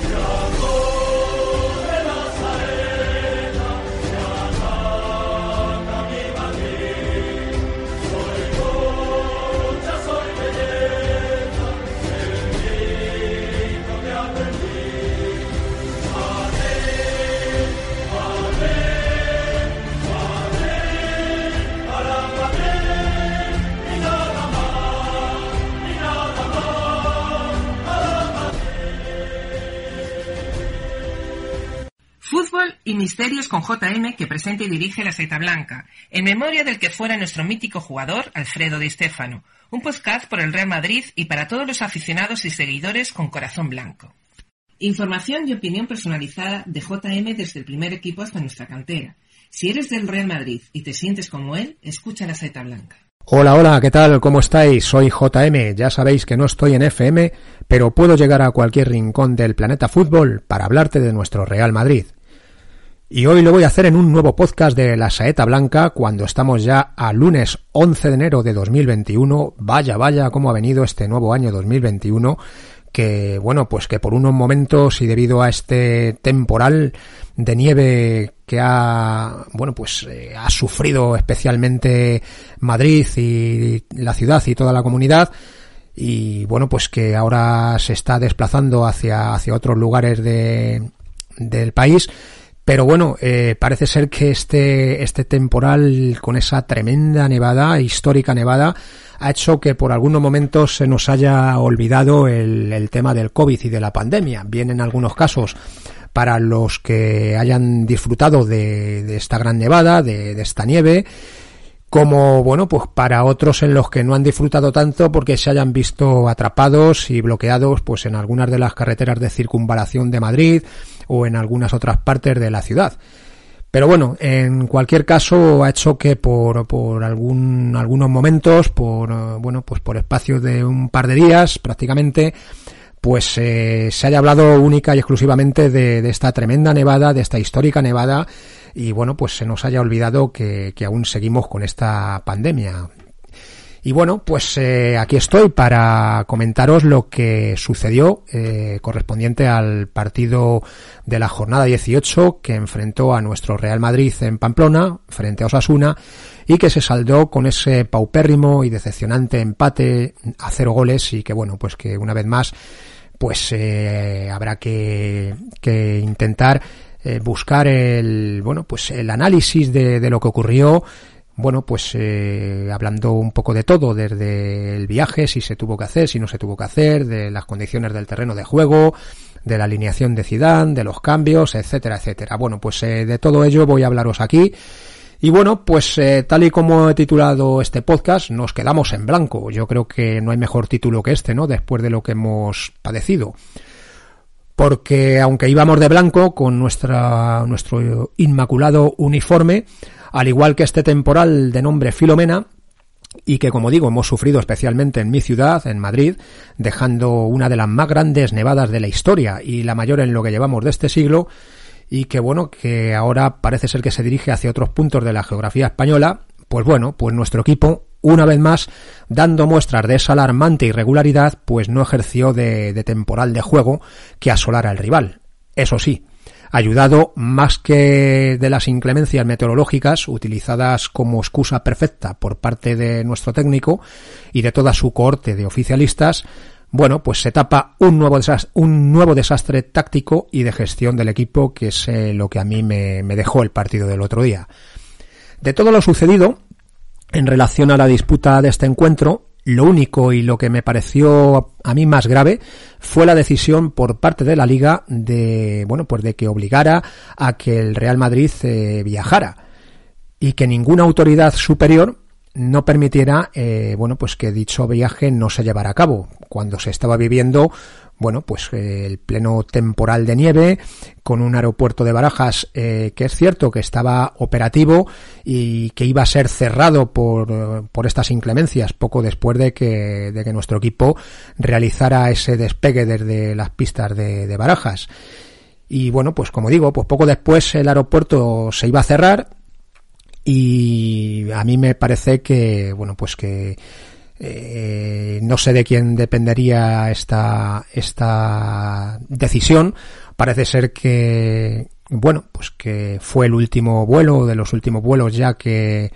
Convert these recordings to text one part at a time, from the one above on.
Fútbol y misterios con JM que presenta y dirige la Seta Blanca, en memoria del que fuera nuestro mítico jugador Alfredo Di Stéfano, un podcast por el Real Madrid y para todos los aficionados y seguidores con corazón blanco. Información y opinión personalizada de JM desde el primer equipo hasta nuestra cantera. Si eres del Real Madrid y te sientes como él, escucha la Seta Blanca. Hola, hola, ¿qué tal? ¿Cómo estáis? Soy JM. Ya sabéis que no estoy en FM, pero puedo llegar a cualquier rincón del planeta fútbol para hablarte de nuestro Real Madrid. Y hoy lo voy a hacer en un nuevo podcast de La Saeta Blanca cuando estamos ya a lunes 11 de enero de 2021. Vaya, vaya, cómo ha venido este nuevo año 2021 que bueno, pues que por unos momentos y debido a este temporal de nieve que ha bueno, pues eh, ha sufrido especialmente Madrid y la ciudad y toda la comunidad y bueno, pues que ahora se está desplazando hacia hacia otros lugares de del país pero bueno, eh, parece ser que este, este temporal con esa tremenda nevada, histórica nevada, ha hecho que por algunos momentos se nos haya olvidado el, el tema del COVID y de la pandemia. Bien en algunos casos para los que hayan disfrutado de, de esta gran nevada, de, de esta nieve, como bueno, pues para otros en los que no han disfrutado tanto porque se hayan visto atrapados y bloqueados pues en algunas de las carreteras de circunvalación de Madrid o en algunas otras partes de la ciudad. Pero bueno, en cualquier caso ha hecho que por, por algún, algunos momentos, por bueno, pues por espacio de un par de días prácticamente, pues eh, se haya hablado única y exclusivamente de, de, esta tremenda nevada, de esta histórica nevada, y bueno, pues se nos haya olvidado que, que aún seguimos con esta pandemia. Y bueno, pues eh, aquí estoy para comentaros lo que sucedió eh, correspondiente al partido de la jornada 18 que enfrentó a nuestro Real Madrid en Pamplona frente a Osasuna y que se saldó con ese paupérrimo y decepcionante empate a cero goles y que bueno, pues que una vez más pues eh, habrá que, que intentar eh, buscar el bueno pues el análisis de, lo que ocurrió bueno, pues eh, hablando un poco de todo, desde el viaje, si se tuvo que hacer, si no se tuvo que hacer, de las condiciones del terreno de juego, de la alineación de Zidane, de los cambios, etcétera, etcétera. Bueno, pues eh, de todo ello voy a hablaros aquí. Y bueno, pues tal y como he titulado este podcast, nos quedamos en blanco. Yo creo que no hay mejor título que este, ¿no? Después de lo que hemos padecido. Porque aunque íbamos de blanco con nuestra, nuestro inmaculado uniforme, al igual que este temporal de nombre Filomena, y que como digo hemos sufrido especialmente en mi ciudad, en Madrid, dejando una de las más grandes nevadas de la historia y la mayor en lo que llevamos de este siglo, y que bueno, que ahora parece ser que se dirige hacia otros puntos de la geografía española, pues bueno, pues nuestro equipo, una vez más, dando muestras de esa alarmante irregularidad, pues no ejerció de, de temporal de juego que asolara al rival. Eso sí, ayudado más que de las inclemencias meteorológicas utilizadas como excusa perfecta por parte de nuestro técnico y de toda su cohorte de oficialistas, bueno, pues se tapa un nuevo desastre, un nuevo desastre táctico y de gestión del equipo, que es eh, lo que a mí me, me dejó el partido del otro día. De todo lo sucedido, en relación a la disputa de este encuentro, lo único y lo que me pareció a mí más grave fue la decisión por parte de la liga de, bueno, pues de que obligara a que el Real Madrid eh, viajara y que ninguna autoridad superior no permitiera, eh, bueno, pues que dicho viaje no se llevara a cabo, cuando se estaba viviendo bueno, pues eh, el pleno temporal de nieve, con un aeropuerto de Barajas eh, que es cierto que estaba operativo y que iba a ser cerrado por, por estas inclemencias poco después de que, de que nuestro equipo realizara ese despegue desde las pistas de, de Barajas. Y bueno, pues como digo, pues poco después el aeropuerto se iba a cerrar y a mí me parece que, bueno, pues que eh, no sé de quién dependería esta, esta decisión. Parece ser que, bueno, pues que fue el último vuelo, de los últimos vuelos ya que,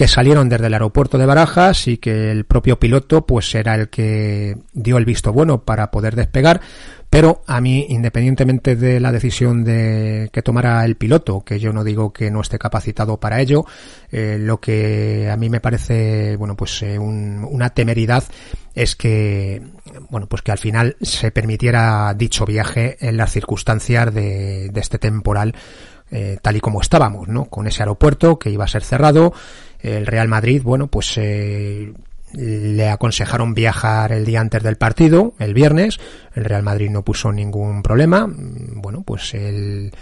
que salieron desde el aeropuerto de Barajas y que el propio piloto pues era el que dio el visto bueno para poder despegar. Pero a mí, independientemente de la decisión de que tomara el piloto, que yo no digo que no esté capacitado para ello, eh, lo que a mí me parece, bueno, pues eh, una temeridad es que, bueno, pues que al final se permitiera dicho viaje en las circunstancias de, este temporal eh, tal y como estábamos, ¿no? Con ese aeropuerto que iba a ser cerrado, el Real Madrid, bueno, pues eh, le aconsejaron viajar el día antes del partido, el viernes. El Real Madrid no puso ningún problema. Bueno, pues el,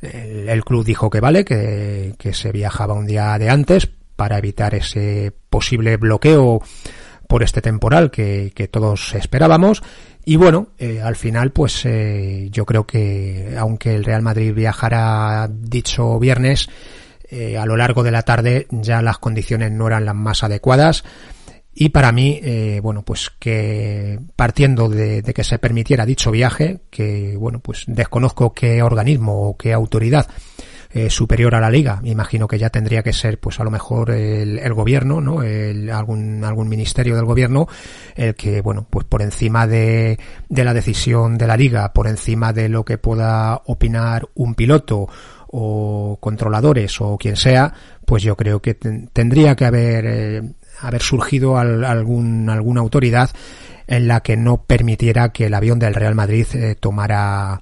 el, club dijo que vale, que, que, se viajaba un día de antes para evitar ese posible bloqueo por este temporal que, que todos esperábamos. Y bueno, eh, al final, pues eh, yo creo que aunque el Real Madrid viajara dicho viernes, eh, a lo largo de la tarde ya las condiciones no eran las más adecuadas. Y para mí, eh, bueno, pues que partiendo de, que se permitiera dicho viaje, que bueno, pues desconozco qué organismo o qué autoridad eh, superior a la liga, me imagino que ya tendría que ser, pues a lo mejor el, el gobierno, ¿no? El, algún, algún ministerio del gobierno, el que, bueno, pues por encima de, de la decisión de la liga, por encima de lo que pueda opinar un piloto o controladores o quien sea, pues yo creo que tendría que haber eh, haber surgido algún, alguna autoridad en la que no permitiera que el avión del Real Madrid eh, tomara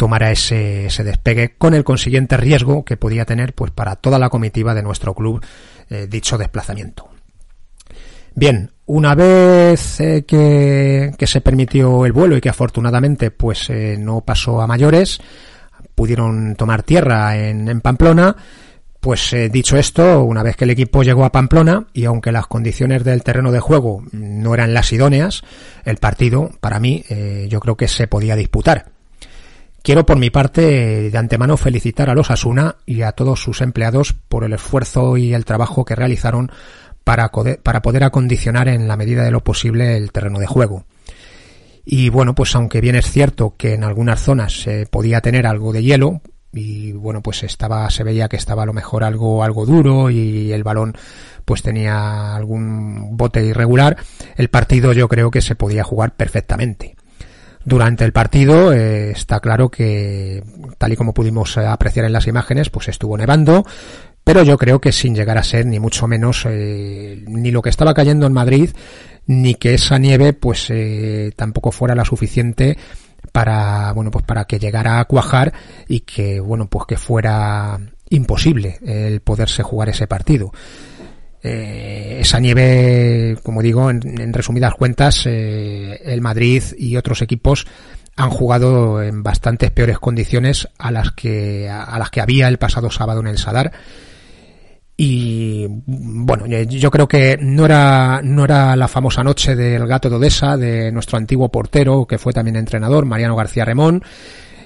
tomara ese, despegue con el consiguiente riesgo que podía tener pues para toda la comitiva de nuestro club eh, dicho desplazamiento. Bien, una vez eh, que, se permitió el vuelo y que afortunadamente pues no pasó a mayores, pudieron tomar tierra en, en Pamplona, pues eh, dicho esto, una vez que el equipo llegó a Pamplona y aunque las condiciones del terreno de juego no eran las idóneas, el partido, para mí, eh, yo creo que se podía disputar. Quiero por mi parte de antemano felicitar a los Asuna y a todos sus empleados por el esfuerzo y el trabajo que realizaron para, poder acondicionar en la medida de lo posible el terreno de juego. Y bueno, pues aunque bien es cierto que en algunas zonas se podía tener algo de hielo, y bueno pues estaba se veía que estaba a lo mejor algo algo duro y el balón pues tenía algún bote irregular el partido yo creo que se podía jugar perfectamente durante el partido eh, está claro que tal y como pudimos apreciar en las imágenes pues estuvo nevando pero yo creo que sin llegar a ser ni mucho menos eh, ni lo que estaba cayendo en Madrid ni que esa nieve pues eh, tampoco fuera la suficiente para, bueno, pues para que llegara a cuajar y que, bueno, pues que fuera imposible el poderse jugar ese partido. Eh, esa nieve, como digo, en, resumidas cuentas, eh, el Madrid y otros equipos han jugado en bastantes peores condiciones a las que a las que había el pasado sábado en el Sadar y bueno, yo creo que no era, no era la famosa noche del gato de Odessa, de nuestro antiguo portero, que fue también entrenador, Mariano García Remón.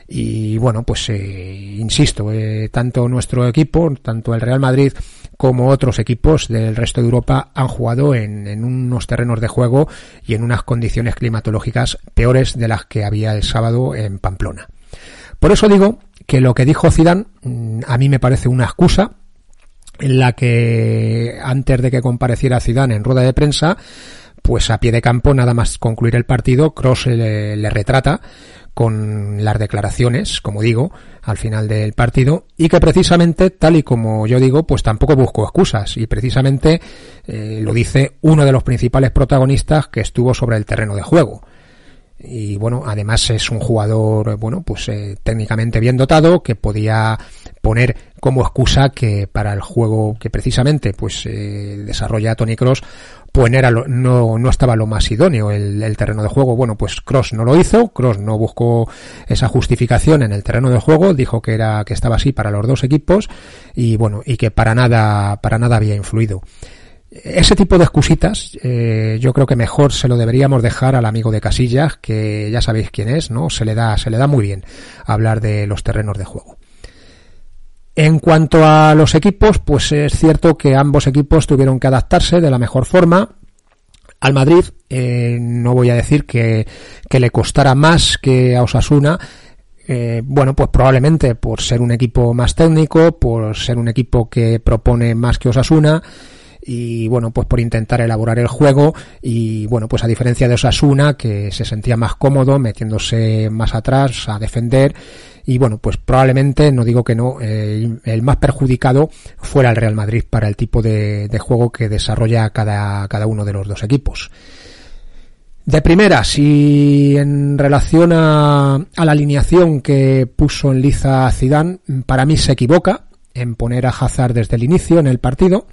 Y bueno, pues eh, insisto, eh, tanto nuestro equipo, tanto el Real Madrid como otros equipos del resto de Europa han jugado en, unos terrenos de juego y en unas condiciones climatológicas peores de las que había el sábado en Pamplona. Por eso digo que lo que dijo Zidane mm, a mí me parece una excusa en la que antes de que compareciera Zidane en rueda de prensa, pues a pie de campo, nada más concluir el partido, Cross le, retrata con las declaraciones, como digo, al final del partido, y que precisamente, tal y como yo digo, pues tampoco busco excusas, y precisamente eh, lo dice uno de los principales protagonistas que estuvo sobre el terreno de juego. Y bueno, además es un jugador, bueno, pues eh, técnicamente bien dotado, que podía poner como excusa que para el juego que precisamente pues eh, desarrolla Tony Cross pues no, no estaba lo más idóneo el, el, terreno de juego. Bueno, pues Cross no lo hizo, Cross no buscó esa justificación en el terreno de juego, dijo que era que estaba así para los dos equipos y bueno, y que para nada para nada había influido. Ese tipo de excusitas, eh, yo creo que mejor se lo deberíamos dejar al amigo de Casillas, que ya sabéis quién es, ¿no? Se le da, se le da muy bien hablar de los terrenos de juego. En cuanto a los equipos, pues es cierto que ambos equipos tuvieron que adaptarse de la mejor forma. Al Madrid, eh, no voy a decir que, le costara más que a Osasuna, eh, bueno, pues probablemente por ser un equipo más técnico, por ser un equipo que propone más que Osasuna, y bueno, pues por intentar elaborar el juego y bueno, pues a diferencia de Osasuna que se sentía más cómodo metiéndose más atrás a defender y bueno, pues probablemente, no digo que no, el más perjudicado fuera el Real Madrid para el tipo de, de juego que desarrolla cada, cada uno de los dos equipos. De primera, si en relación a, a, la alineación que puso en liza Zidane, para mí se equivoca en poner a Hazard desde el inicio en el partido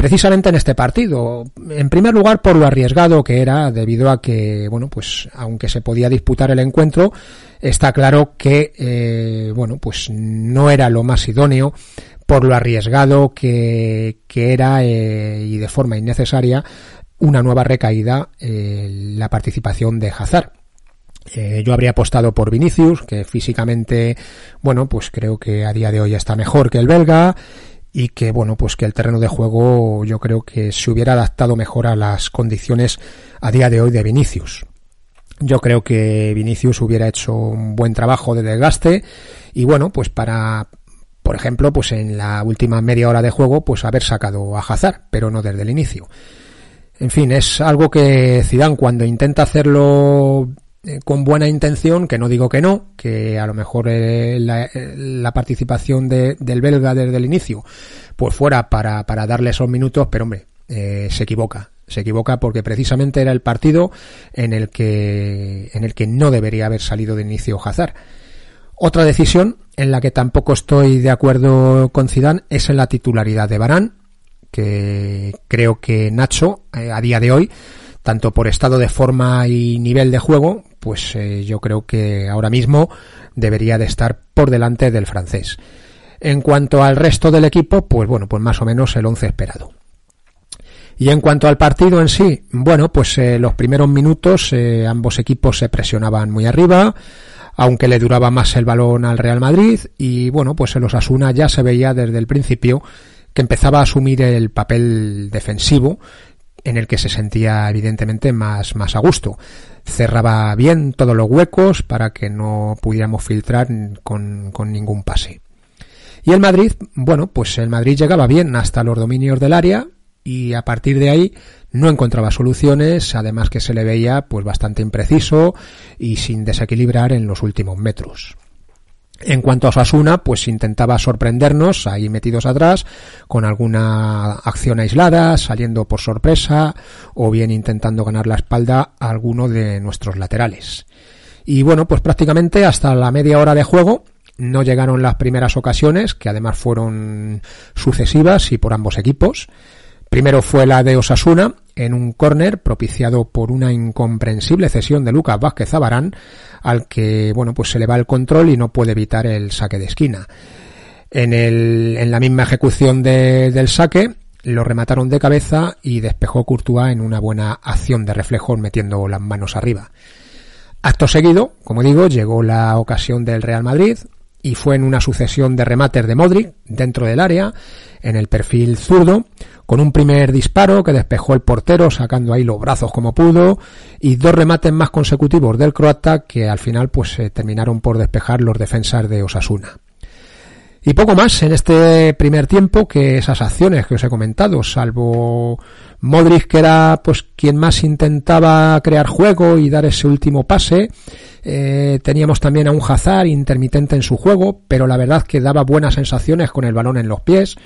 precisamente en este partido. En primer lugar, por lo arriesgado que era, debido a que, bueno, pues aunque se podía disputar el encuentro, está claro que, eh, bueno, pues no era lo más idóneo por lo arriesgado que, que era eh, y de forma innecesaria una nueva recaída eh, la participación de Hazard. Yo habría apostado por Vinicius, que físicamente, bueno, pues creo que a día de hoy está mejor que el belga y que bueno pues que el terreno de juego yo creo que se hubiera adaptado mejor a las condiciones a día de hoy de Vinicius. Yo creo que Vinicius hubiera hecho un buen trabajo de desgaste y bueno pues para por ejemplo pues en la última media hora de juego pues haber sacado a Hazard pero no desde el inicio. En fin, es algo que Zidane cuando intenta hacerlo eh, con buena intención, que no digo que no, que a lo mejor eh, la, eh, la, participación de, del belga desde el inicio, pues fuera para, para darle esos minutos, pero hombre, se equivoca. Se equivoca porque precisamente era el partido en el que, en el que no debería haber salido de inicio Hazard. Otra decisión en la que tampoco estoy de acuerdo con Zidane es en la titularidad de Barán, que creo que Nacho, a día de hoy, tanto por estado de forma y nivel de juego, pues eh, yo creo que ahora mismo debería de estar por delante del francés. En cuanto al resto del equipo, pues bueno, pues más o menos el 11 esperado. Y en cuanto al partido en sí, bueno, pues eh, los primeros minutos eh, ambos equipos se presionaban muy arriba, aunque le duraba más el balón al Real Madrid y bueno, pues en los Asuna ya se veía desde el principio que empezaba a asumir el papel defensivo en el que se sentía evidentemente más, más a gusto. Cerraba bien todos los huecos para que no pudiéramos filtrar con, con ningún pase. Y el Madrid, bueno, pues el Madrid llegaba bien hasta los dominios del área y a partir de ahí no encontraba soluciones, además que se le veía pues bastante impreciso y sin desequilibrar en los últimos metros. En cuanto a Osasuna, pues intentaba sorprendernos ahí metidos atrás con alguna acción aislada, saliendo por sorpresa o bien intentando ganar la espalda a alguno de nuestros laterales. Y bueno, pues prácticamente hasta la media hora de juego no llegaron las primeras ocasiones, que además fueron sucesivas y por ambos equipos. Primero fue la de Osasuna, en un córner propiciado por una incomprensible cesión de Lucas Vázquez Abarán, al que, bueno, pues se le va el control y no puede evitar el saque de esquina. En, el, en la misma ejecución de, del saque, lo remataron de cabeza y despejó Courtois en una buena acción de reflejo metiendo las manos arriba. Acto seguido, como digo, llegó la ocasión del Real Madrid, y fue en una sucesión de remates de Modric dentro del área, en el perfil zurdo, con un primer disparo que despejó el portero sacando ahí los brazos como pudo y dos remates más consecutivos del croata que al final pues se terminaron por despejar los defensas de Osasuna. Y poco más en este primer tiempo que esas acciones que os he comentado, salvo Modric que era pues quien más intentaba crear juego y dar ese último pase, eh, teníamos también a un Hazard intermitente en su juego, pero la verdad que daba buenas sensaciones con el balón en los pies,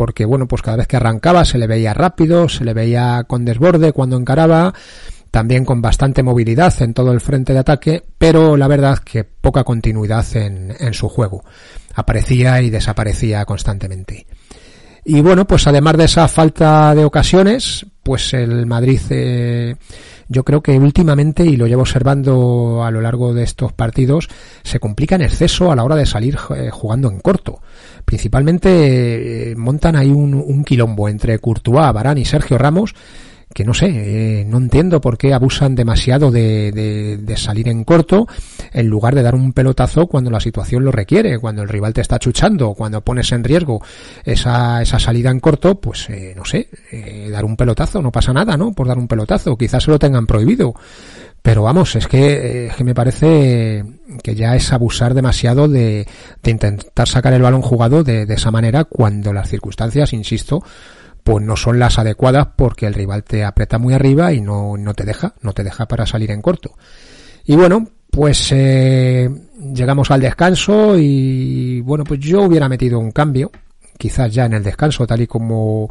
porque bueno, pues cada vez que arrancaba se le veía rápido, se le veía con desborde cuando encaraba, también con bastante movilidad en todo el frente de ataque, pero la verdad que poca continuidad en, en su juego. Aparecía y desaparecía constantemente. Y bueno, pues además de esa falta de ocasiones, pues el Madrid eh, yo creo que últimamente, y lo llevo observando a lo largo de estos partidos, se complica en exceso a la hora de salir eh, jugando en corto. Principalmente eh, montan ahí un, quilombo entre Courtois, Barán y Sergio Ramos, que no sé, eh, no entiendo por qué abusan demasiado de, de, de, salir en corto en lugar de dar un pelotazo cuando la situación lo requiere, cuando el rival te está chuchando, cuando pones en riesgo esa, esa salida en corto, pues eh, no sé, eh, dar un pelotazo, no pasa nada, ¿no? Por dar un pelotazo, quizás se lo tengan prohibido. Pero vamos, es que, es que me parece que ya es abusar demasiado de, de intentar sacar el balón jugado de, de esa manera cuando las circunstancias, insisto, pues no son las adecuadas porque el rival te aprieta muy arriba y no, no te deja, no te deja para salir en corto. Y bueno, pues eh, llegamos al descanso y bueno, pues yo hubiera metido un cambio, quizás ya en el descanso, tal y como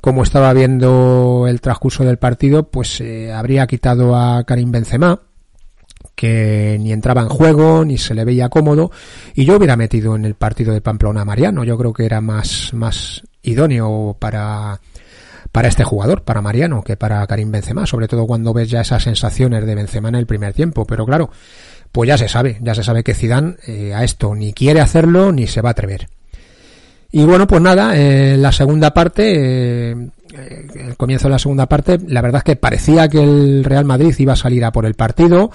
como estaba viendo el transcurso del partido, pues eh, habría quitado a Karim Benzema, que ni entraba en juego, ni se le veía cómodo, y yo hubiera metido en el partido de Pamplona a Mariano, yo creo que era más, más idóneo para, para este jugador, para Mariano, que para Karim Benzema, sobre todo cuando ves ya esas sensaciones de Benzema en el primer tiempo, pero claro, pues ya se sabe, ya se sabe que Zidane eh, a esto ni quiere hacerlo ni se va a atrever. Y bueno, pues nada, eh, la segunda parte, eh, el comienzo de la segunda parte, la verdad es que parecía que el Real Madrid iba a salir a por el partido,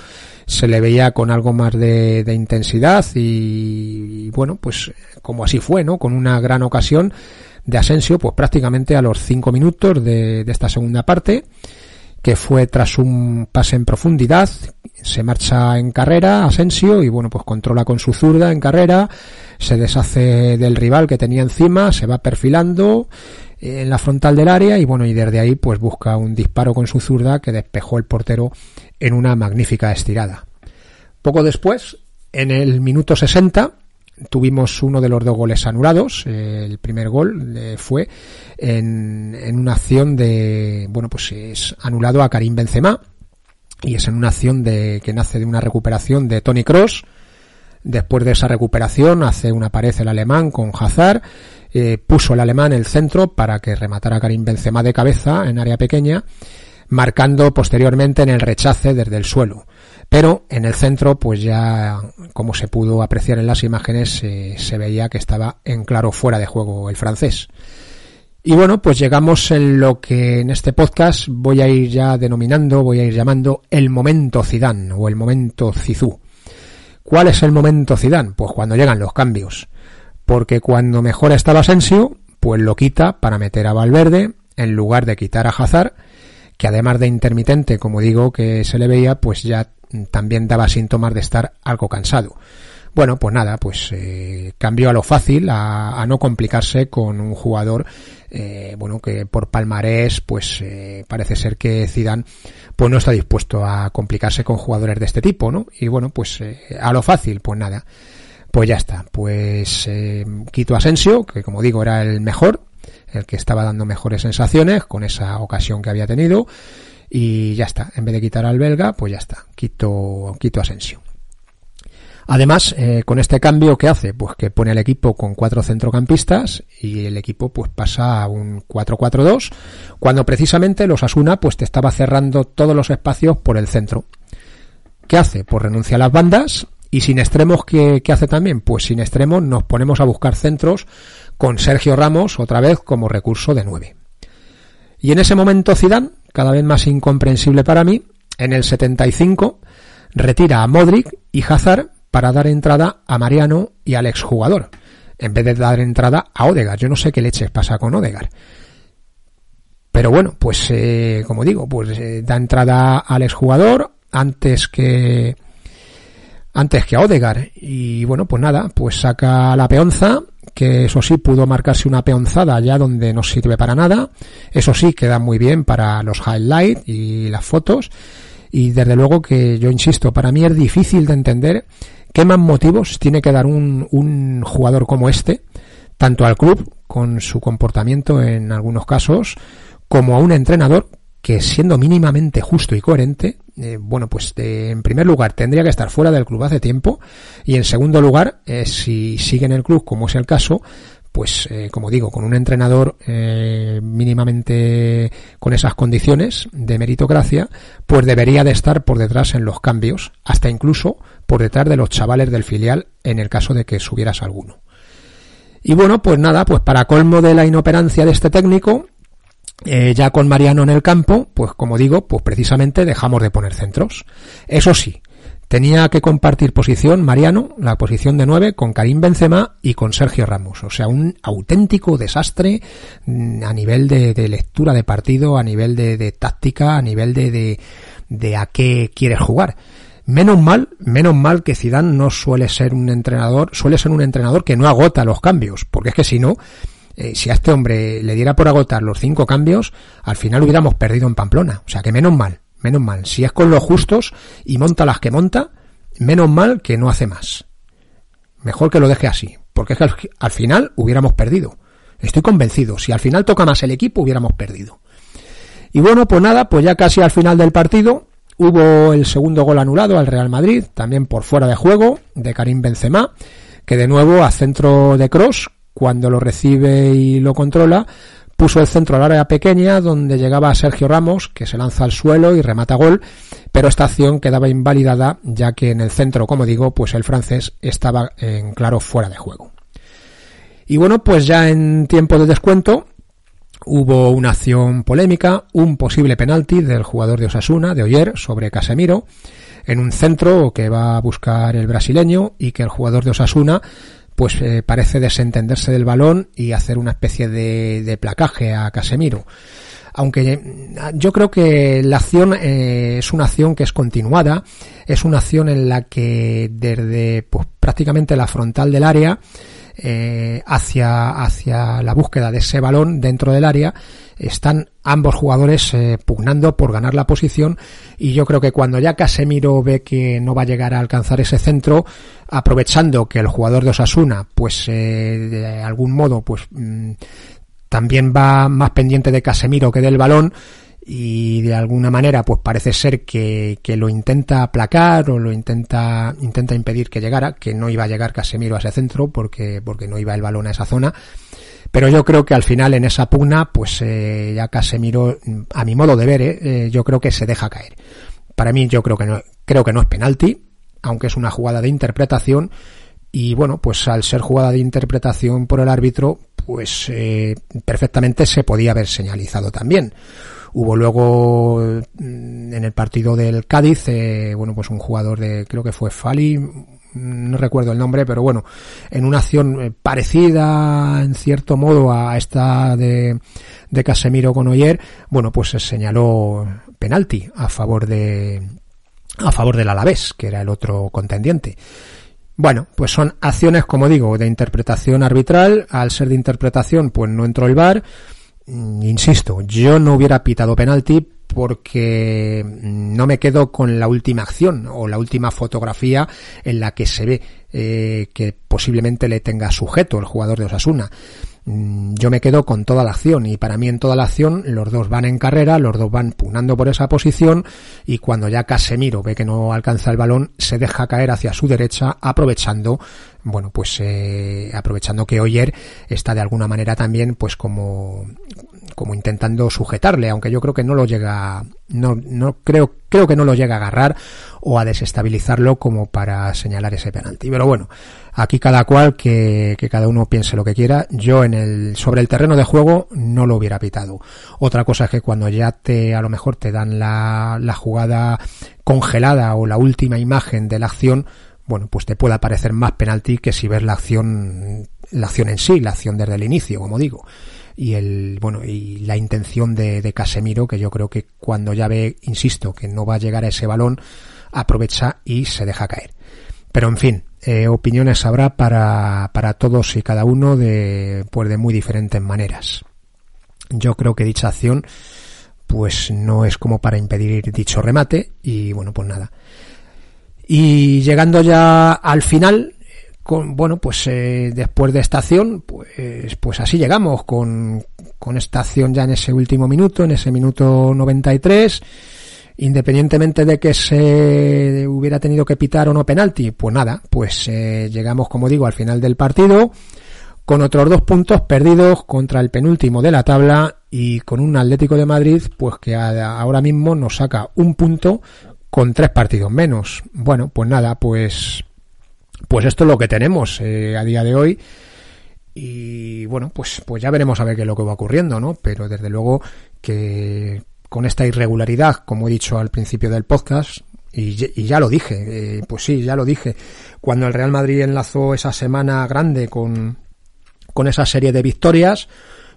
se le veía con algo más de, intensidad y, y, bueno, pues como así fue, ¿no? Con una gran ocasión de Asensio, pues prácticamente a los cinco minutos de, de esta segunda parte, que fue tras un pase en profundidad, se marcha en carrera Asensio y bueno, pues controla con su zurda en carrera, se deshace del rival que tenía encima, se va perfilando en la frontal del área y bueno, y desde ahí pues busca un disparo con su zurda que despejó el portero en una magnífica estirada. Poco después, en el minuto 60, tuvimos uno de los dos goles anulados. Eh, el primer gol eh, fue en, una acción de, bueno, pues es anulado a Karim Benzema y es en una acción de que nace de una recuperación de Tony Cross. Después de esa recuperación hace una pared el alemán con Hazard, eh, puso el alemán el centro para que rematara Karim Benzema de cabeza en área pequeña, marcando posteriormente en el rechace desde el suelo. Pero en el centro, pues ya, como se pudo apreciar en las imágenes, se veía que estaba en claro fuera de juego el francés. Y bueno, pues llegamos en lo que en este podcast voy a ir ya denominando, voy a ir llamando el momento Zidane o el momento Zizou. ¿Cuál es el momento Zidane? Pues cuando llegan los cambios. Porque cuando mejor estaba Asensio, pues lo quita para meter a Valverde en lugar de quitar a Hazard, que además de intermitente, como digo, que se le veía, pues ya también daba síntomas de estar algo cansado. Bueno, pues nada, pues eh, cambió a lo fácil, a, a, no complicarse con un jugador, eh, bueno, que por palmarés, pues eh, parece ser que Zidane, pues no está dispuesto a complicarse con jugadores de este tipo, ¿no? Y bueno, pues a lo fácil, pues nada, pues ya está, pues Quito Asensio, que como digo era el mejor, el que estaba dando mejores sensaciones con esa ocasión que había tenido, y ya está, en vez de quitar al belga, pues ya está, quito, quito Asensio. Además, eh, con este cambio que hace, pues que pone al equipo con cuatro centrocampistas y el equipo pues pasa a un 4-4-2, cuando precisamente los Asuna pues te estaba cerrando todos los espacios por el centro. ¿Qué hace? Pues renuncia a las bandas y sin extremos, ¿qué, qué hace también? Pues sin extremos nos ponemos a buscar centros con Sergio Ramos otra vez como recurso de 9. Y en ese momento Zidane, cada vez más incomprensible para mí, en el 75 retira a Modric y Hazard para dar entrada a Mariano y al exjugador, en vez de dar entrada a Odegar. Yo no sé qué leches pasa con Odegar. Pero bueno, pues eh, como digo, pues eh, da entrada al exjugador antes que antes que a Odegar y bueno, pues nada, pues saca la peonza, que eso sí pudo marcarse una peonzada ya donde no sirve para nada. Eso sí queda muy bien para los highlights y las fotos. Y desde luego que yo insisto, para mí es difícil de entender ¿Qué más motivos tiene que dar un, un jugador como este, tanto al club, con su comportamiento en algunos casos, como a un entrenador que siendo mínimamente justo y coherente, eh, bueno, pues en primer lugar tendría que estar fuera del club hace tiempo y en segundo lugar, eh, si sigue en el club, como es el caso, pues eh, como digo, con un entrenador mínimamente con esas condiciones de meritocracia, pues debería de estar por detrás en los cambios, hasta incluso por detrás de los chavales del filial en el caso de que subieras alguno. Y bueno, pues nada, pues para colmo de la inoperancia de este técnico, eh, ya con Mariano en el campo, pues como digo, pues precisamente dejamos de poner centros. Eso sí, tenía que compartir posición Mariano, la posición de 9, con Karim Benzema y con Sergio Ramos. O sea, un auténtico desastre mm, a nivel de, lectura de partido, a nivel de, táctica, a nivel de, de, a qué quieres jugar. Menos mal, menos mal que Zidane no suele ser un entrenador, suele ser un entrenador que no agota los cambios, porque es que si no, eh, si a este hombre le diera por agotar los cinco cambios, al final hubiéramos perdido en Pamplona. O sea que menos mal, menos mal. Si es con los justos y monta las que monta, menos mal que no hace más. Mejor que lo deje así, porque es que al, final hubiéramos perdido. Estoy convencido, si al final toca más el equipo, hubiéramos perdido. Y bueno, pues nada, pues ya casi al final del partido hubo el segundo gol anulado al Real Madrid, también por fuera de juego, de Karim Benzema, que de nuevo a centro de Cross cuando lo recibe y lo controla, puso el centro al área pequeña donde llegaba Sergio Ramos, que se lanza al suelo y remata gol, pero esta acción quedaba invalidada ya que en el centro, como digo, pues el francés estaba en claro fuera de juego. Y bueno, pues ya en tiempo de descuento hubo una acción polémica, un posible penalti del jugador de Osasuna, de Oyer, sobre Casemiro, en un centro que va a buscar el brasileño y que el jugador de Osasuna pues eh, parece desentenderse del balón y hacer una especie de, placaje a Casemiro. Aunque eh, yo creo que la acción eh, es una acción que es continuada, es una acción en la que desde pues, prácticamente la frontal del área hacia, hacia la búsqueda de ese balón dentro del área están ambos jugadores eh, pugnando por ganar la posición. Y yo creo que cuando ya Casemiro ve que no va a llegar a alcanzar ese centro, aprovechando que el jugador de Osasuna, pues eh, de algún modo, pues mm, también va más pendiente de Casemiro que del balón, y de alguna manera pues parece ser que, que, lo intenta aplacar o lo intenta intenta impedir que llegara que no iba a llegar Casemiro a ese centro porque porque no iba el balón a esa zona pero yo creo que al final en esa pugna, pues eh, ya Casemiro, a mi modo de ver, eh, eh, yo creo que se deja caer. Para mí yo creo que no, creo que no es penalti, aunque es una jugada de interpretación. Y bueno, pues al ser jugada de interpretación por el árbitro, pues eh, perfectamente se podía haber señalizado también. Hubo luego mm, en el partido del Cádiz, eh, bueno, pues un jugador de, creo que fue Fali, no recuerdo el nombre, pero bueno, en una acción eh, parecida en cierto modo a esta de, de Casemiro con Oyer, bueno, pues se señaló penalti a favor de a favor del Alavés, que era el otro contendiente. Bueno, pues son acciones, como digo, de interpretación arbitral. Al ser de interpretación, pues no entró el VAR. Mm, insisto, yo no hubiera pitado penalti porque no me quedo con la última acción o la última fotografía en la que se ve eh, que posiblemente le tenga sujeto el jugador de Osasuna. Mm, yo me quedo con toda la acción. Y para mí en toda la acción los dos van en carrera, los dos van pugnando por esa posición y cuando ya Casemiro ve que no alcanza el balón se deja caer hacia su derecha aprovechando bueno pues eh, aprovechando que Oyer está de alguna manera también pues como como intentando sujetarle aunque yo creo que no lo llega no no creo creo que no lo llega a agarrar o a desestabilizarlo como para señalar ese penalti pero bueno Aquí cada cual que, que, cada uno piense lo que quiera. Yo en el, sobre el terreno de juego no lo hubiera pitado. Otra cosa es que cuando ya te, a lo mejor te dan la, la jugada congelada o la última imagen de la acción, bueno, pues te pueda parecer más penalti que si ves la acción, la acción en sí, la acción desde el inicio, como digo. Y el, bueno, y la intención de, de Casemiro, que yo creo que cuando ya ve, insisto, que no va a llegar a ese balón, aprovecha y se deja caer. Pero en fin, eh, opiniones habrá para, para todos y cada uno de, pues de muy diferentes maneras. Yo creo que dicha acción pues no es como para impedir dicho remate y bueno pues nada. Y llegando ya al final, con, bueno, pues eh, después de esta acción, pues, pues así llegamos con, con esta acción ya en ese último minuto, en ese minuto 93 independientemente de que se hubiera tenido que pitar o no penalti, pues nada, pues eh, llegamos, como digo, al final del partido con otros dos puntos perdidos contra el penúltimo de la tabla y con un Atlético de Madrid, pues que ahora mismo nos saca un punto con tres partidos menos. Bueno, pues nada, pues pues esto es lo que tenemos eh, a día de hoy y bueno, pues pues ya veremos a ver qué es lo que va ocurriendo, ¿no? Pero desde luego que con esta irregularidad, como he dicho al principio del podcast, y, ya lo dije, eh, pues sí, ya lo dije, cuando el Real Madrid enlazó esa semana grande con, con esa serie de victorias,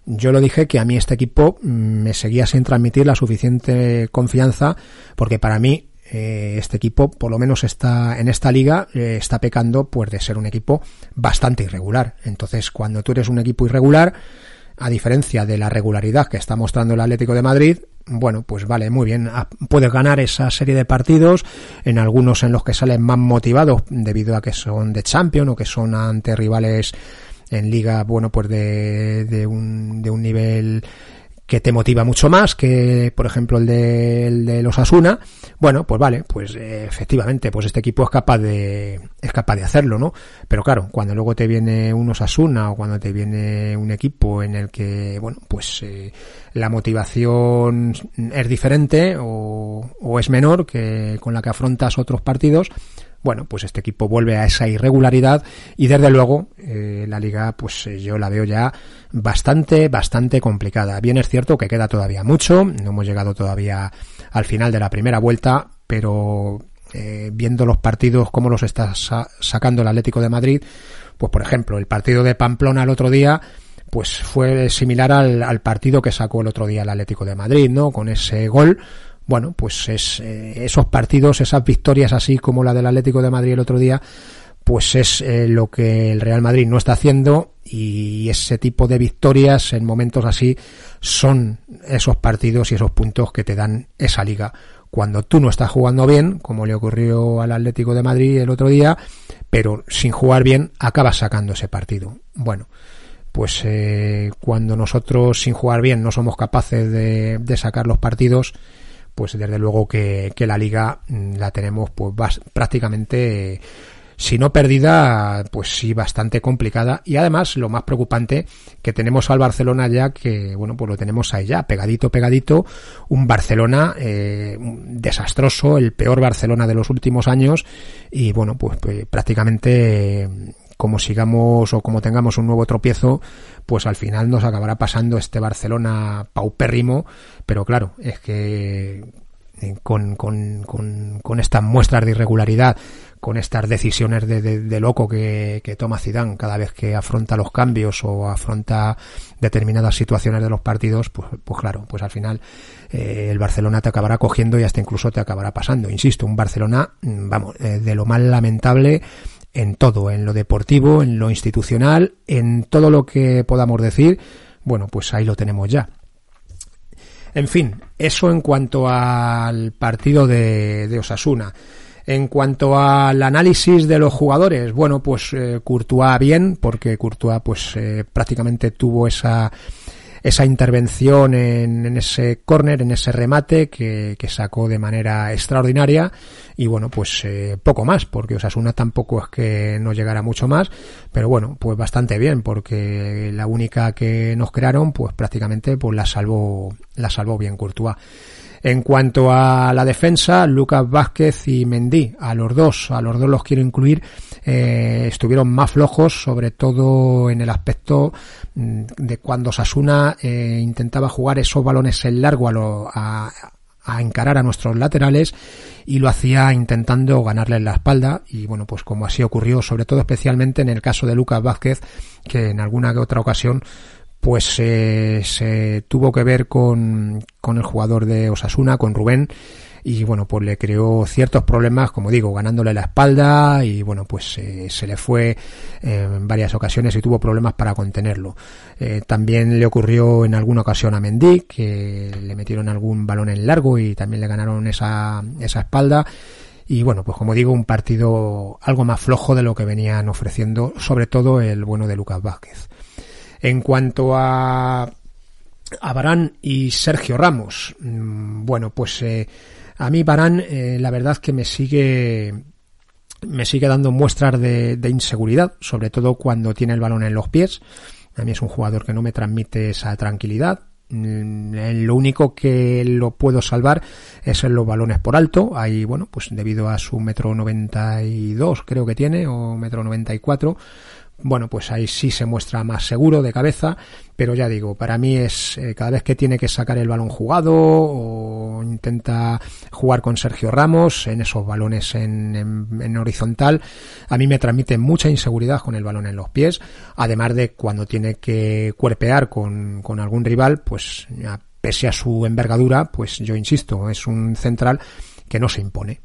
yo lo dije que a mí este equipo mm, me seguía sin transmitir la suficiente confianza, porque para mí eh, este equipo, por lo menos está en esta liga, eh, está pecando pues de ser un equipo bastante irregular. Entonces, cuando tú eres un equipo irregular, a diferencia de la regularidad que está mostrando el Atlético de Madrid, bueno, pues vale, muy bien. Ah, puedes ganar esa serie de partidos, en algunos en los que salen más motivados debido a que son de Champions o que son ante rivales en liga, bueno, pues de, de, un, de un nivel que te motiva mucho más que, por ejemplo, el de, el de los Asuna, bueno, pues vale, pues eh, efectivamente, pues este equipo es capaz de, es capaz de hacerlo, ¿no? Pero claro, cuando luego te viene un Osasuna o cuando te viene un equipo en el que, bueno, pues eh, la motivación es diferente o es menor que con la que afrontas otros partidos, bueno, pues este equipo vuelve a esa irregularidad y desde luego eh, la liga pues eh, yo la veo ya bastante, bastante complicada. Bien es cierto que queda todavía mucho, no hemos llegado todavía al final de la primera vuelta, pero eh, viendo los partidos, cómo los está sacando el Atlético de Madrid, pues por ejemplo, el partido de Pamplona el otro día, pues fue similar al, al partido que sacó el otro día el Atlético de Madrid, ¿no? Con ese gol bueno, pues es, eh, esos partidos, esas victorias así como la del Atlético de Madrid el otro día, pues es eh, lo que el Real Madrid no está haciendo y ese tipo de victorias en momentos así son esos partidos y esos puntos que te dan esa liga. Cuando tú no estás jugando bien, como le ocurrió al Atlético de Madrid el otro día, pero sin jugar bien acabas sacando ese partido. Bueno, pues eh, cuando nosotros sin jugar bien no somos capaces de, de sacar los partidos, pues desde luego que, la liga mm, la tenemos pues prácticamente si no perdida, pues sí, bastante complicada. Y además, lo más preocupante, que tenemos al Barcelona ya, que bueno, pues lo tenemos ahí ya, pegadito, pegadito, un Barcelona eh, desastroso, el peor Barcelona de los últimos años, y bueno, pues, pues prácticamente como sigamos o como tengamos un nuevo tropiezo, pues al final nos acabará pasando este Barcelona paupérrimo, pero claro, es que eh, con, con, con, estas muestras de irregularidad, con estas decisiones de, de, loco que, que, toma Zidane cada vez que afronta los cambios o afronta determinadas situaciones de los partidos, pues, pues claro, pues al final eh, el Barcelona te acabará cogiendo y hasta incluso te acabará pasando. Insisto, un Barcelona, mm, vamos, eh, de lo más lamentable en todo, en lo deportivo, en lo institucional, en todo lo que podamos decir, bueno, pues ahí lo tenemos ya. En fin, eso en cuanto al partido de, de Osasuna. En cuanto al análisis de los jugadores, bueno, pues eh, Courtois bien, porque Courtois pues eh, prácticamente tuvo esa esa intervención en, ese córner, en ese remate que, sacó de manera extraordinaria y bueno, pues eh, poco más, porque Osasuna tampoco es que no llegara mucho más, pero bueno, pues bastante bien, porque la única que nos crearon, pues prácticamente pues la salvó, la salvó bien Courtois. En cuanto a la defensa, Lucas Vázquez y Mendy, a los dos, a los dos los quiero incluir, eh, estuvieron más flojos, sobre todo en el aspecto mm, de cuando Sasuna eh, intentaba jugar esos balones en largo a, a, encarar a nuestros laterales y lo hacía intentando ganarle en la espalda. Y bueno pues como así ocurrió sobre todo especialmente en el caso de Lucas Vázquez que en alguna que otra ocasión pues eh, se tuvo que ver con, con el jugador de Osasuna, con Rubén, y bueno, pues le creó ciertos problemas, como digo, ganándole la espalda y bueno, pues eh, se le fue eh, en varias ocasiones y tuvo problemas para contenerlo. también le ocurrió en alguna ocasión a Mendy, que le metieron algún balón en largo y también le ganaron esa, esa espalda Y bueno, pues como digo, un partido algo más flojo de lo que venían ofreciendo, sobre todo el bueno de Lucas Vázquez. En cuanto a, a Barán y Sergio Ramos, mm, bueno, pues eh, a mí Barán, eh, la verdad que me sigue me sigue dando muestras de, de, inseguridad, sobre todo cuando tiene el balón en los pies. A mí es un jugador que no me transmite esa tranquilidad. Mm, lo único que lo puedo salvar es en los balones por alto. Ahí, bueno, pues debido a su metro noventa y dos, creo que tiene, o metro noventa y cuatro, bueno, pues ahí sí se muestra más seguro de cabeza, pero ya digo, para mí es eh, cada vez que tiene que sacar el balón jugado o intenta jugar con Sergio Ramos en esos balones en, en, horizontal, a mí me transmite mucha inseguridad con el balón en los pies, además de cuando tiene que cuerpear con, con algún rival, pues pese a su envergadura, pues yo insisto, es un central que no se impone,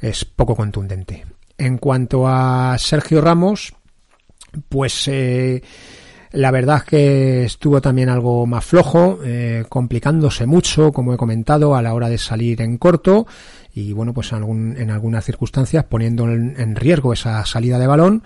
es poco contundente. En cuanto a Sergio Ramos, pues eh, la verdad que estuvo también algo más flojo, eh, complicándose mucho, como he comentado, a la hora de salir en corto y bueno, pues en, algún, en algunas circunstancias poniendo en, en, riesgo esa salida de balón.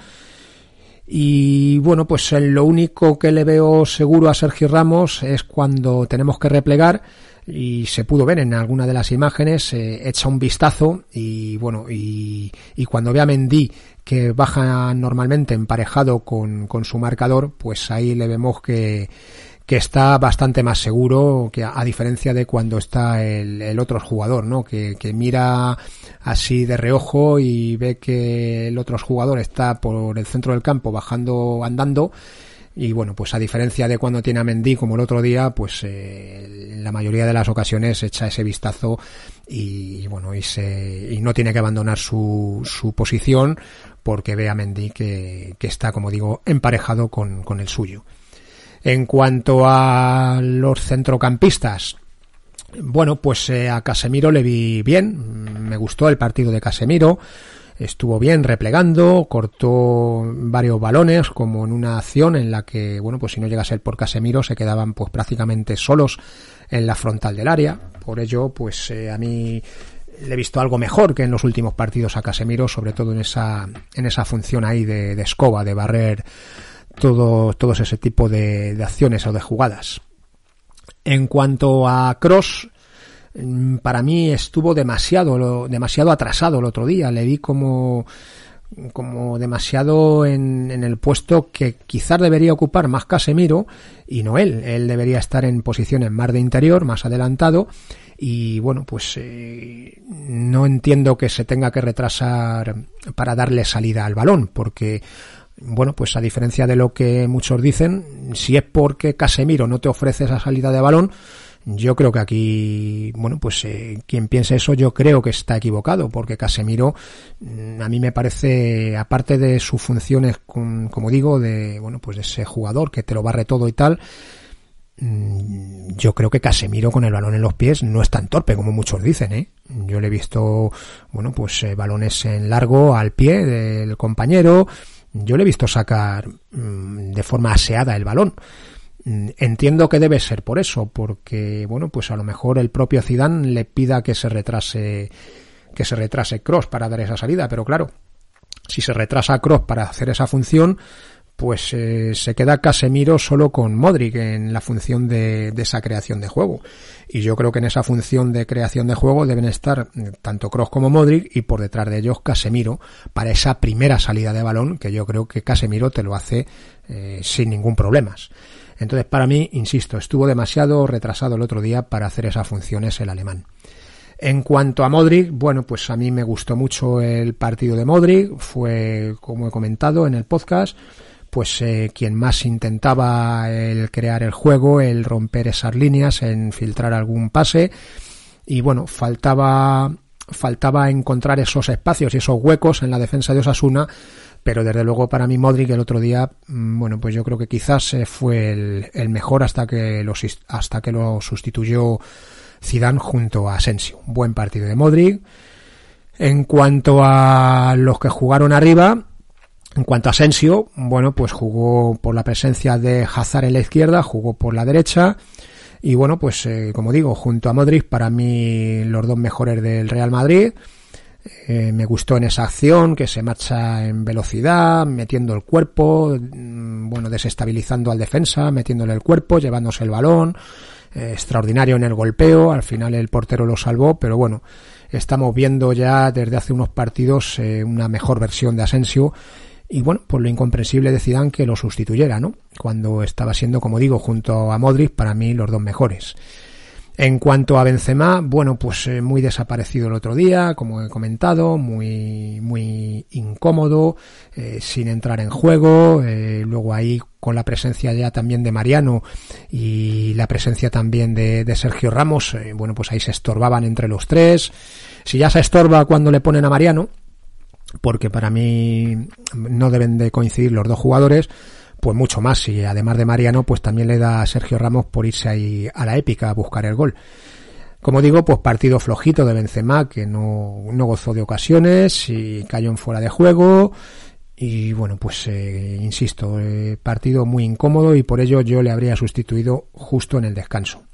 Y bueno, pues lo único que le veo seguro a Sergio Ramos es cuando tenemos que replegar y se pudo ver en alguna de las imágenes, eh, echa un vistazo y bueno, y, y cuando ve a Mendy que baja normalmente emparejado con, con su marcador, pues ahí le vemos que, que está bastante más seguro que a, diferencia de cuando está el, el otro jugador, ¿no? Que, que, mira así de reojo y ve que el otro jugador está por el centro del campo bajando, andando y bueno, pues a diferencia de cuando tiene a Mendy como el otro día, pues eh, en la mayoría de las ocasiones echa ese vistazo y, bueno, y, se, y no tiene que abandonar su, su posición porque ve a Mendy que, que está, como digo, emparejado con, con el suyo. En cuanto a los centrocampistas, bueno, pues eh, a Casemiro le vi bien, me gustó el partido de Casemiro, estuvo bien replegando, cortó varios balones, como en una acción en la que, bueno, pues si no llegase el por Casemiro se quedaban pues prácticamente solos en la frontal del área, por ello, pues eh, a mí le he visto algo mejor que en los últimos partidos a Casemiro, sobre todo en esa, en esa función ahí de, escoba, de barrer todo, todos ese tipo de, acciones o de jugadas. En cuanto a Cross, para mí estuvo demasiado, demasiado atrasado el otro día. Le vi como, como demasiado en, en, el puesto que quizás debería ocupar más Casemiro y no él. Él debería estar en posiciones más de interior, más adelantado y bueno, pues eh, no entiendo que se tenga que retrasar para darle salida al balón, porque bueno, pues a diferencia de lo que muchos dicen, si es porque Casemiro no te ofrece esa salida de balón, yo creo que aquí, bueno, pues eh, quien piense eso yo creo que está equivocado, porque Casemiro mm, a mí me parece, aparte de sus funciones, como digo, de, bueno, pues de ese jugador que te lo barre todo y tal, Mm, yo creo que Casemiro con el balón en los pies no es tan torpe como muchos dicen, ¿eh? Yo le he visto, bueno, pues eh, balones en largo al pie del compañero, yo le he visto sacar mm, de forma aseada el balón. Mm, entiendo que debe ser por eso, porque, bueno, pues a lo mejor el propio Zidane le pida que se retrase, que se retrase Cross para dar esa salida, pero claro, si se retrasa Cross para hacer esa función, pues eh, se queda Casemiro solo con Modric en la función de, de, esa creación de juego. Y yo creo que en esa función de creación de juego deben estar eh, tanto Cross como Modric y por detrás de ellos Casemiro para esa primera salida de balón que yo creo que Casemiro te lo hace eh, sin ningún problema. Entonces para mí, insisto, estuvo demasiado retrasado el otro día para hacer esas funciones el alemán. En cuanto a Modric, bueno, pues a mí me gustó mucho el partido de Modric, fue como he comentado en el podcast, pues eh, quien más intentaba el crear el juego, el romper esas líneas, en filtrar algún pase y bueno, faltaba faltaba encontrar esos espacios y esos huecos en la defensa de Osasuna, pero desde luego para mí Modric el otro día, mm, bueno, pues yo creo que quizás fue el, mejor hasta que lo hasta que lo sustituyó Zidane junto a Asensio. Buen partido de Modric. En cuanto a los que jugaron arriba, en cuanto a Asensio, bueno, pues jugó por la presencia de Hazard en la izquierda, jugó por la derecha. Y bueno, pues eh, como digo, junto a Modric, para mí los dos mejores del Real Madrid. Eh, me gustó en esa acción que se marcha en velocidad, metiendo el cuerpo, mm, bueno, desestabilizando al defensa, metiéndole el cuerpo, llevándose el balón, eh, extraordinario en el golpeo, al final el portero lo salvó, pero bueno, estamos viendo ya desde hace unos partidos eh, una mejor versión de Asensio y bueno, por lo incomprensible de que lo sustituyera, ¿no? Cuando estaba siendo, como digo, junto a Modric, para mí los dos mejores. En cuanto a Benzema, bueno, pues eh, muy desaparecido el otro día, como he comentado, muy, muy incómodo, eh, sin entrar en juego, eh, luego ahí con la presencia ya también de Mariano y la presencia también de, de Sergio Ramos, bueno, pues ahí se estorbaban entre los tres. Si ya se estorba cuando le ponen a Mariano, porque para mí no deben de coincidir los dos jugadores, pues mucho más. Y además de Mariano, pues también le da a Sergio Ramos por irse ahí a la épica a buscar el gol. Como digo, pues partido flojito de Benzema, que no, no gozó de ocasiones y cayó en fuera de juego. Y bueno, pues eh, insisto, eh, partido muy incómodo y por ello yo le habría sustituido justo en el descanso.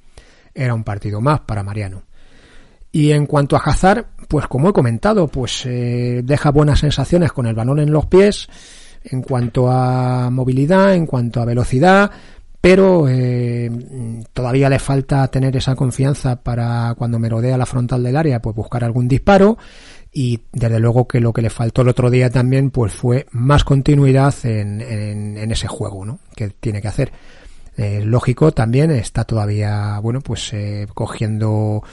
Era un partido más para Mariano. Y en cuanto a Hazard, pues como he comentado, pues eh, deja buenas sensaciones con el balón en los pies en cuanto a movilidad, en cuanto a velocidad, pero eh, todavía le falta tener esa confianza para cuando merodea la frontal del área, pues buscar algún disparo y desde luego que lo que le faltó el otro día también pues fue más continuidad en, en, ese juego, ¿no? Que tiene que hacer. Eh, lógico también está todavía, bueno, pues eh, cogiendo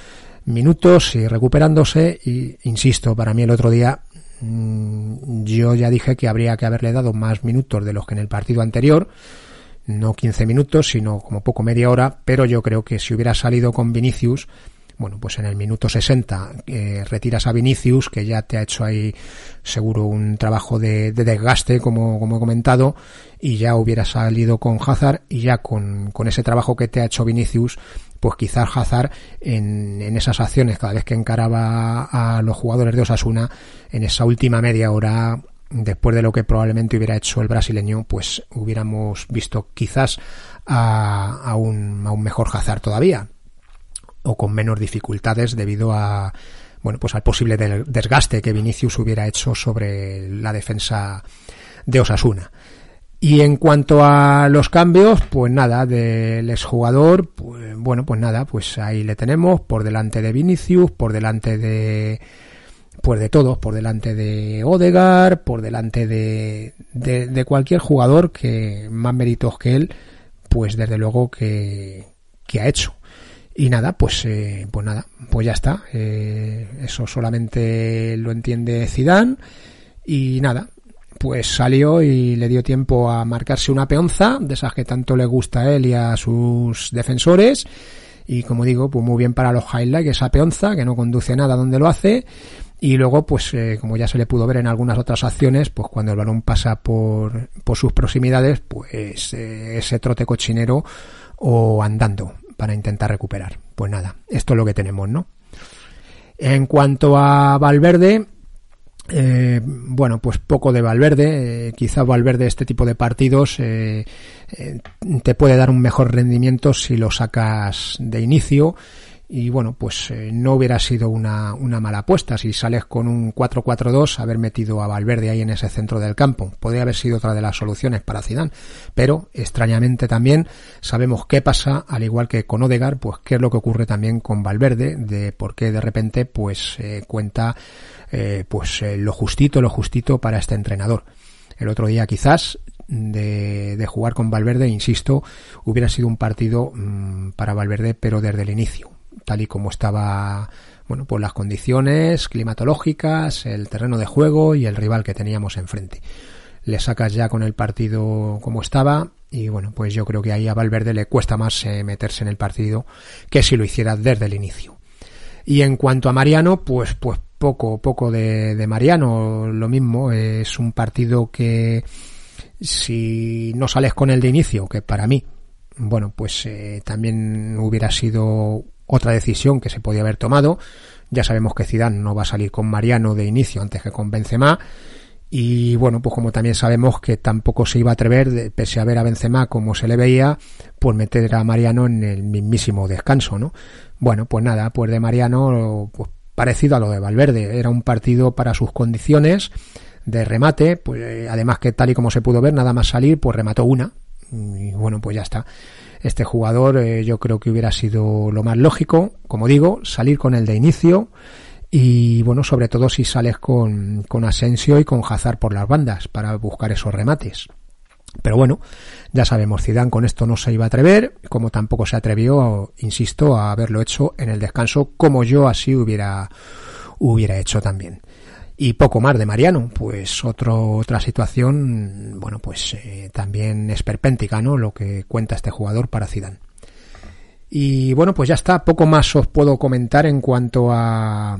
minutos y recuperándose y insisto, para mí el otro día yo ya dije que habría que haberle dado más minutos de los que en el partido anterior, no 15 minutos, sino como poco media hora, pero yo creo que si hubiera salido con Vinicius, bueno, pues en el minuto 60 eh, retiras a Vinicius, que ya te ha hecho ahí seguro un trabajo de, desgaste, como, como, he comentado, y ya hubiera salido con Hazard, y ya con, con ese trabajo que te ha hecho Vinicius, pues quizás Hazard en, en, esas acciones, cada vez que encaraba a los jugadores de Osasuna, en esa última media hora, después de lo que probablemente hubiera hecho el brasileño, pues hubiéramos visto quizás a, a, un, a un mejor Hazard todavía o con menos dificultades debido a bueno pues al posible desgaste que Vinicius hubiera hecho sobre la defensa de Osasuna. Y en cuanto a los cambios, pues nada, del exjugador, pues bueno, pues nada, pues ahí le tenemos por delante de Vinicius, por delante de pues de todos, por delante de Odegar, por delante de, de, cualquier jugador que más méritos que él, pues desde luego que, que ha hecho. Y nada, pues, eh, pues nada, pues ya está. Eh, eso solamente lo entiende Zidane. Y nada, pues salió y le dio tiempo a marcarse una peonza, de esas que tanto le gusta a él y a sus defensores. Y como digo, pues muy bien para los highlights, esa peonza, que no conduce nada donde lo hace. Y luego, pues eh, como ya se le pudo ver en algunas otras acciones, pues cuando el balón pasa por, por sus proximidades, pues ese trote cochinero o andando para intentar recuperar. Pues nada, esto es lo que tenemos, ¿no? En cuanto a Valverde, eh, bueno, pues poco de Valverde. Eh, quizá Valverde este tipo de partidos eh, te puede dar un mejor rendimiento si lo sacas de inicio y bueno, pues eh, no hubiera sido una, una mala apuesta si sales con un 4-4-2 haber metido a Valverde ahí en ese centro del campo. Podría haber sido otra de las soluciones para Zidane, pero extrañamente también sabemos qué pasa, al igual que con Odegar, pues qué es lo que ocurre también con Valverde, de por qué de repente pues eh, cuenta eh, pues lo justito, lo justito para este entrenador. El otro día quizás de, jugar con Valverde, insisto, hubiera sido un partido mmm, para Valverde, pero desde el inicio tal y como estaba, bueno, pues las condiciones climatológicas, el terreno de juego y el rival que teníamos enfrente. Le sacas ya con el partido como estaba y bueno, pues yo creo que ahí a Valverde le cuesta más eh, meterse en el partido que si lo hiciera desde el inicio. Y en cuanto a Mariano, pues, pues poco, poco de, Mariano, lo mismo, es un partido que si no sales con el de inicio, que para mí, bueno, pues eh, también hubiera sido otra decisión que se podía haber tomado. Ya sabemos que Zidane no va a salir con Mariano de inicio antes que con Benzema. Y bueno, pues como también sabemos que tampoco se iba a atrever, pese a ver a Benzema como se le veía, pues meter a Mariano en el mismísimo descanso, ¿no? Bueno, pues nada, pues de Mariano, pues parecido a lo de Valverde. Era un partido para sus condiciones de remate, pues además que tal y como se pudo ver, nada más salir, pues remató una. Y bueno, pues ya está. Este jugador eh, yo creo que hubiera sido lo más lógico, como digo, salir con el de inicio y bueno, sobre todo si sales con, con Asensio y con Hazard por las bandas para buscar esos remates. Pero bueno, ya sabemos, Zidane con esto no se iba a atrever, como tampoco se atrevió, insisto, a haberlo hecho en el descanso, como yo así hubiera, hubiera hecho también. Y poco más de Mariano, pues otro, otra situación, bueno, pues eh, también esperpéntica, ¿no? Lo que cuenta este jugador para Zidane. Y bueno, pues ya está, poco más os puedo comentar en cuanto a,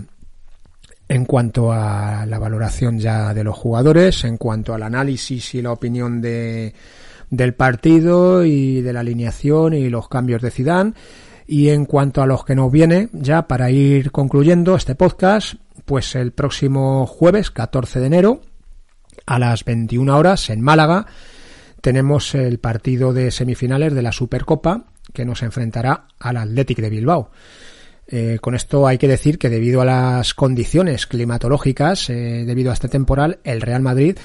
en cuanto a la valoración ya de los jugadores, en cuanto al análisis y la opinión de, del partido y de la alineación y los cambios de Zidane. Y en cuanto a los que nos viene, ya para ir concluyendo este podcast, pues el próximo jueves, 14 de enero, a las 21 horas en Málaga, tenemos el partido de semifinales de la Supercopa que nos enfrentará al Athletic de Bilbao. Eh, con esto hay que decir que debido a las condiciones climatológicas, eh, debido a este temporal, el Real Madrid,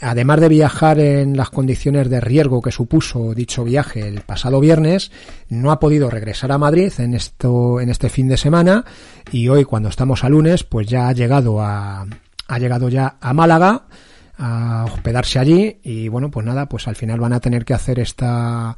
además de viajar en las condiciones de riesgo que supuso dicho viaje el pasado viernes, no ha podido regresar a Madrid en esto, en este fin de semana y hoy cuando estamos a lunes, pues ya ha llegado a, ha llegado ya a Málaga a hospedarse allí y bueno, pues nada, pues al final van a tener que hacer esta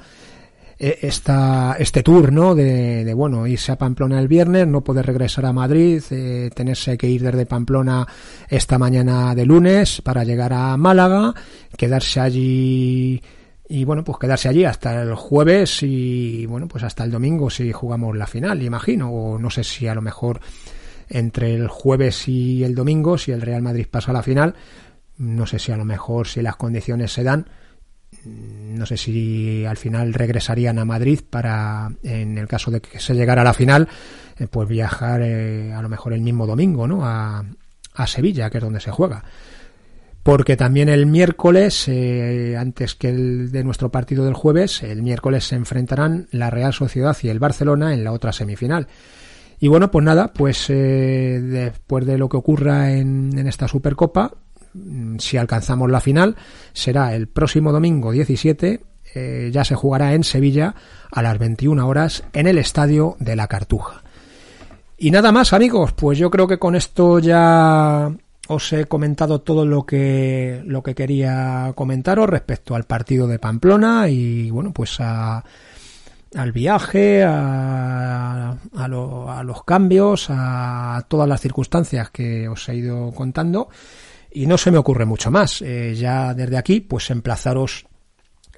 esta, este tour, ¿no? De, de, bueno, irse a Pamplona el viernes, no poder regresar a Madrid, eh, tenerse que ir desde Pamplona esta mañana de lunes para llegar a Málaga, quedarse allí y bueno, pues quedarse allí hasta el jueves y bueno, pues hasta el domingo si jugamos la final, imagino, o no sé si a lo mejor entre el jueves y el domingo, si el Real Madrid pasa a la final, no sé si a lo mejor si las condiciones se dan, no sé si al final regresarían a Madrid para, en el caso de que se llegara a la final, eh, pues viajar eh, a lo mejor el mismo domingo, ¿no? A, a, Sevilla, que es donde se juega. Porque también el miércoles, eh, antes que el de nuestro partido del jueves, el miércoles se enfrentarán la Real Sociedad y el Barcelona en la otra semifinal. Y bueno, pues nada, pues después de lo que ocurra en, en esta Supercopa, Mm, si alcanzamos la final, será el próximo domingo 17, eh, ya se jugará en Sevilla a las 21 horas en el estadio de la Cartuja. Y nada más amigos, pues yo creo que con esto ya os he comentado todo lo que lo que quería comentaros respecto al partido de Pamplona y bueno pues a, al viaje a, a, a los cambios a todas las circunstancias que os he ido contando y no se me ocurre mucho más. Eh, ya desde aquí, pues emplazaros,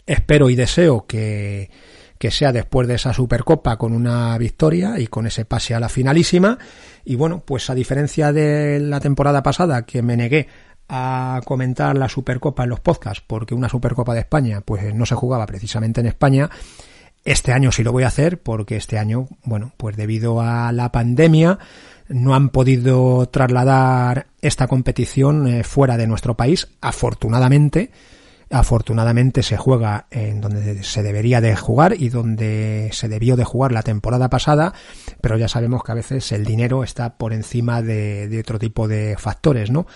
espero y deseo que, que sea después de esa Supercopa con una victoria y con ese pase a la finalísima. Y bueno, pues a diferencia de la temporada pasada que me negué a comentar la Supercopa en los podcasts porque una Supercopa de España pues no se jugaba precisamente en España, este año sí lo voy a hacer porque este año, bueno, pues debido a la pandemia no han podido trasladar esta competición eh, fuera de nuestro país, afortunadamente. Afortunadamente se juega en donde se debería de jugar y donde se debió de jugar la temporada pasada, pero ya sabemos que a veces el dinero está por encima de, otro tipo de factores, ¿no?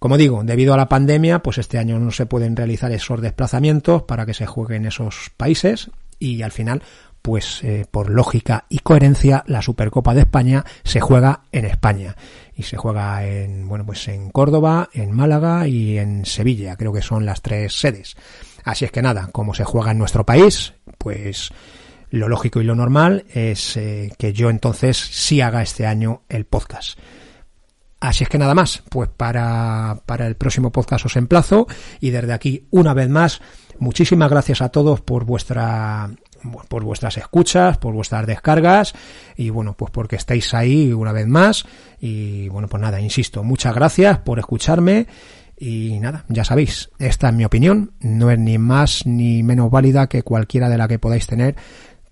Como digo, debido a la pandemia, pues este año no se pueden realizar esos desplazamientos para que se jueguen en esos países y al final pues eh, por lógica y coherencia la Supercopa de España se juega en España y se juega en bueno pues en Córdoba, en Málaga y en Sevilla, creo que son las tres sedes. Así es que nada, como se juega en nuestro país, pues lo lógico y lo normal es eh, que yo entonces sí haga este año el podcast. Así es que nada más, pues para, para el próximo podcast os emplazo y desde aquí una vez más muchísimas gracias a todos por vuestra por vuestras escuchas, por vuestras descargas y bueno, pues porque estáis ahí una vez más y bueno, pues nada, insisto, muchas gracias por escucharme y nada, ya sabéis, esta es mi opinión, no es ni más ni menos válida que cualquiera de la que podáis tener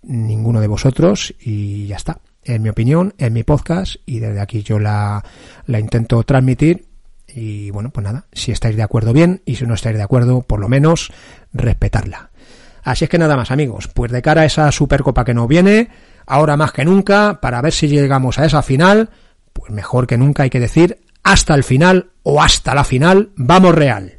ninguno de vosotros y ya está. Es mi opinión, es mi podcast y desde aquí yo la, la intento transmitir y bueno, pues nada, si estáis de acuerdo bien y si no estáis de acuerdo, por lo menos respetarla. Así es que nada más amigos, pues de cara a esa Supercopa que nos viene, ahora más que nunca, para ver si llegamos a esa final, pues mejor que nunca hay que decir hasta el final o hasta la final, vamos Real.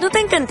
¿No te